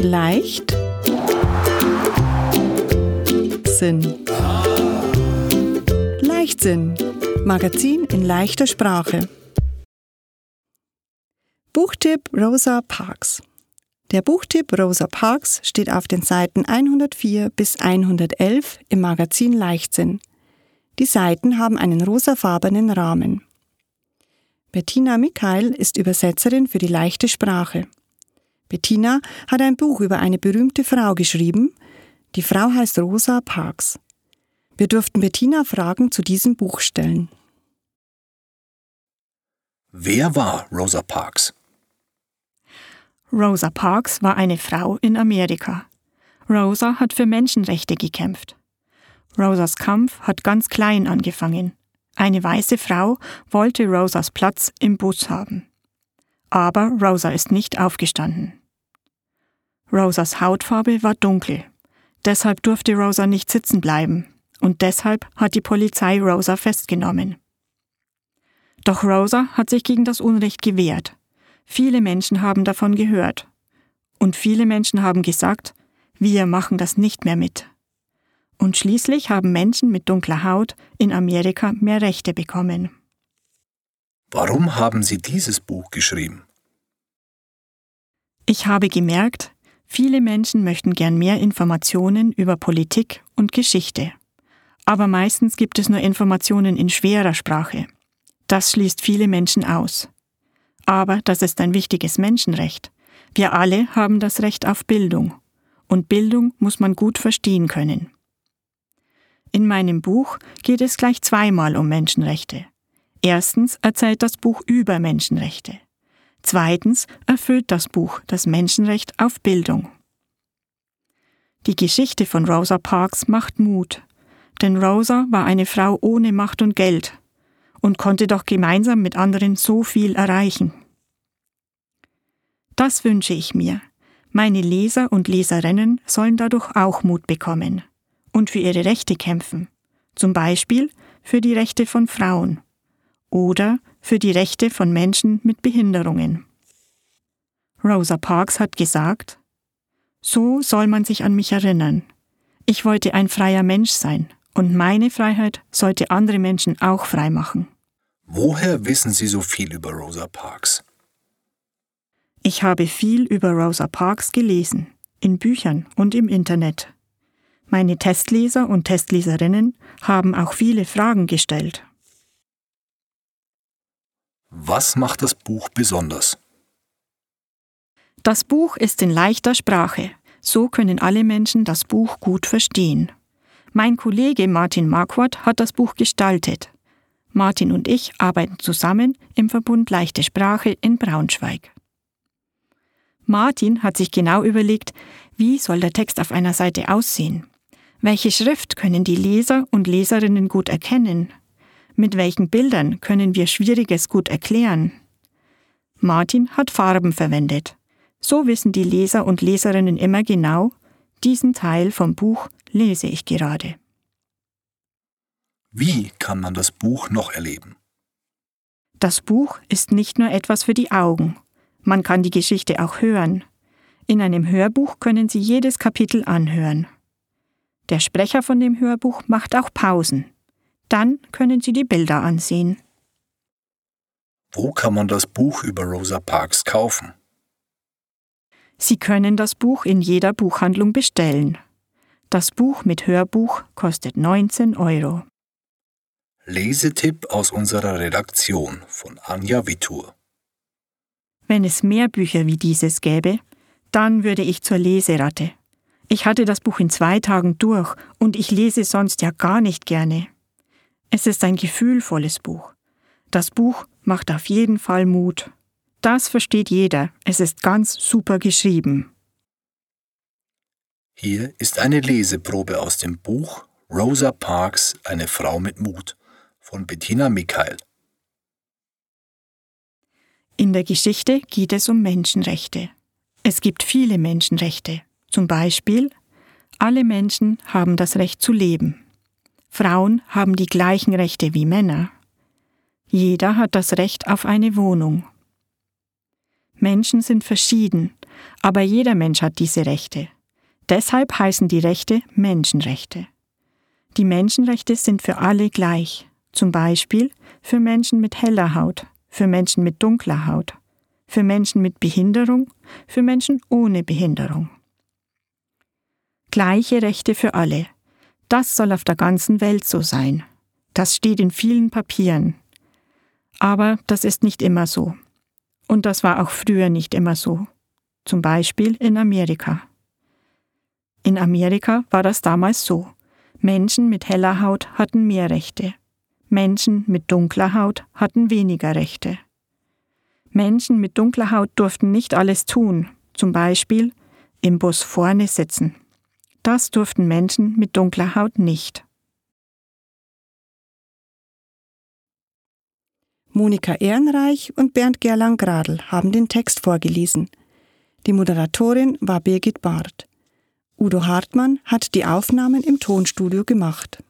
Leicht Sinn. Leichtsinn. Magazin in leichter Sprache. Buchtipp Rosa Parks. Der Buchtipp Rosa Parks steht auf den Seiten 104 bis 111 im Magazin Leichtsinn. Die Seiten haben einen rosafarbenen Rahmen. Bettina Mikhail ist Übersetzerin für die leichte Sprache. Bettina hat ein Buch über eine berühmte Frau geschrieben. Die Frau heißt Rosa Parks. Wir durften Bettina Fragen zu diesem Buch stellen. Wer war Rosa Parks? Rosa Parks war eine Frau in Amerika. Rosa hat für Menschenrechte gekämpft. Rosas Kampf hat ganz klein angefangen. Eine weiße Frau wollte Rosas Platz im Bus haben. Aber Rosa ist nicht aufgestanden. Rosas Hautfarbe war dunkel. Deshalb durfte Rosa nicht sitzen bleiben. Und deshalb hat die Polizei Rosa festgenommen. Doch Rosa hat sich gegen das Unrecht gewehrt. Viele Menschen haben davon gehört. Und viele Menschen haben gesagt, wir machen das nicht mehr mit. Und schließlich haben Menschen mit dunkler Haut in Amerika mehr Rechte bekommen. Warum haben Sie dieses Buch geschrieben? Ich habe gemerkt, viele Menschen möchten gern mehr Informationen über Politik und Geschichte. Aber meistens gibt es nur Informationen in schwerer Sprache. Das schließt viele Menschen aus. Aber das ist ein wichtiges Menschenrecht. Wir alle haben das Recht auf Bildung. Und Bildung muss man gut verstehen können. In meinem Buch geht es gleich zweimal um Menschenrechte. Erstens erzählt das Buch über Menschenrechte. Zweitens erfüllt das Buch das Menschenrecht auf Bildung. Die Geschichte von Rosa Parks macht Mut, denn Rosa war eine Frau ohne Macht und Geld und konnte doch gemeinsam mit anderen so viel erreichen. Das wünsche ich mir. Meine Leser und Leserinnen sollen dadurch auch Mut bekommen und für ihre Rechte kämpfen, zum Beispiel für die Rechte von Frauen oder für die Rechte von Menschen mit Behinderungen. Rosa Parks hat gesagt, so soll man sich an mich erinnern. Ich wollte ein freier Mensch sein und meine Freiheit sollte andere Menschen auch frei machen. Woher wissen Sie so viel über Rosa Parks? Ich habe viel über Rosa Parks gelesen, in Büchern und im Internet. Meine Testleser und Testleserinnen haben auch viele Fragen gestellt. Was macht das Buch besonders? Das Buch ist in leichter Sprache. So können alle Menschen das Buch gut verstehen. Mein Kollege Martin Marquardt hat das Buch gestaltet. Martin und ich arbeiten zusammen im Verbund Leichte Sprache in Braunschweig. Martin hat sich genau überlegt, wie soll der Text auf einer Seite aussehen? Welche Schrift können die Leser und Leserinnen gut erkennen? Mit welchen Bildern können wir Schwieriges gut erklären? Martin hat Farben verwendet. So wissen die Leser und Leserinnen immer genau, diesen Teil vom Buch lese ich gerade. Wie kann man das Buch noch erleben? Das Buch ist nicht nur etwas für die Augen. Man kann die Geschichte auch hören. In einem Hörbuch können Sie jedes Kapitel anhören. Der Sprecher von dem Hörbuch macht auch Pausen. Dann können Sie die Bilder ansehen. Wo kann man das Buch über Rosa Parks kaufen? Sie können das Buch in jeder Buchhandlung bestellen. Das Buch mit Hörbuch kostet 19 Euro. Lesetipp aus unserer Redaktion von Anja Wittur. Wenn es mehr Bücher wie dieses gäbe, dann würde ich zur Leseratte. Ich hatte das Buch in zwei Tagen durch und ich lese sonst ja gar nicht gerne. Es ist ein gefühlvolles Buch. Das Buch macht auf jeden Fall Mut. Das versteht jeder. Es ist ganz super geschrieben. Hier ist eine Leseprobe aus dem Buch Rosa Parks, eine Frau mit Mut von Bettina Mikhail. In der Geschichte geht es um Menschenrechte. Es gibt viele Menschenrechte. Zum Beispiel, alle Menschen haben das Recht zu leben. Frauen haben die gleichen Rechte wie Männer. Jeder hat das Recht auf eine Wohnung. Menschen sind verschieden, aber jeder Mensch hat diese Rechte. Deshalb heißen die Rechte Menschenrechte. Die Menschenrechte sind für alle gleich, zum Beispiel für Menschen mit heller Haut, für Menschen mit dunkler Haut, für Menschen mit Behinderung, für Menschen ohne Behinderung. Gleiche Rechte für alle. Das soll auf der ganzen Welt so sein. Das steht in vielen Papieren. Aber das ist nicht immer so. Und das war auch früher nicht immer so. Zum Beispiel in Amerika. In Amerika war das damals so. Menschen mit heller Haut hatten mehr Rechte. Menschen mit dunkler Haut hatten weniger Rechte. Menschen mit dunkler Haut durften nicht alles tun, zum Beispiel im Bus vorne sitzen. Das durften Menschen mit dunkler Haut nicht. Monika Ehrenreich und Bernd Gerlang-Gradl haben den Text vorgelesen. Die Moderatorin war Birgit Barth. Udo Hartmann hat die Aufnahmen im Tonstudio gemacht.